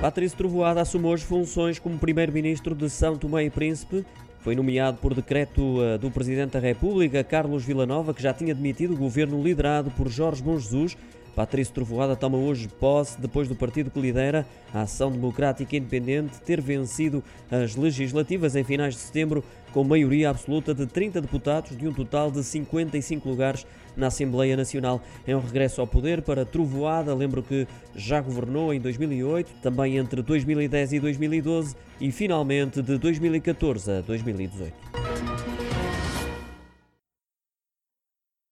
Patrício Trovoada assumiu as funções como primeiro-ministro de São Tomé e Príncipe. Foi nomeado por decreto eh, do Presidente da República, Carlos Villanova, que já tinha demitido o governo liderado por Jorge Bom Jesus. Patrício Trovoada toma hoje posse depois do partido que lidera a Ação Democrática Independente ter vencido as legislativas em finais de setembro com maioria absoluta de 30 deputados de um total de 55 lugares na Assembleia Nacional. É um regresso ao poder para Trovoada, lembro que já governou em 2008, também entre 2010 e 2012 e finalmente de 2014 a 2018.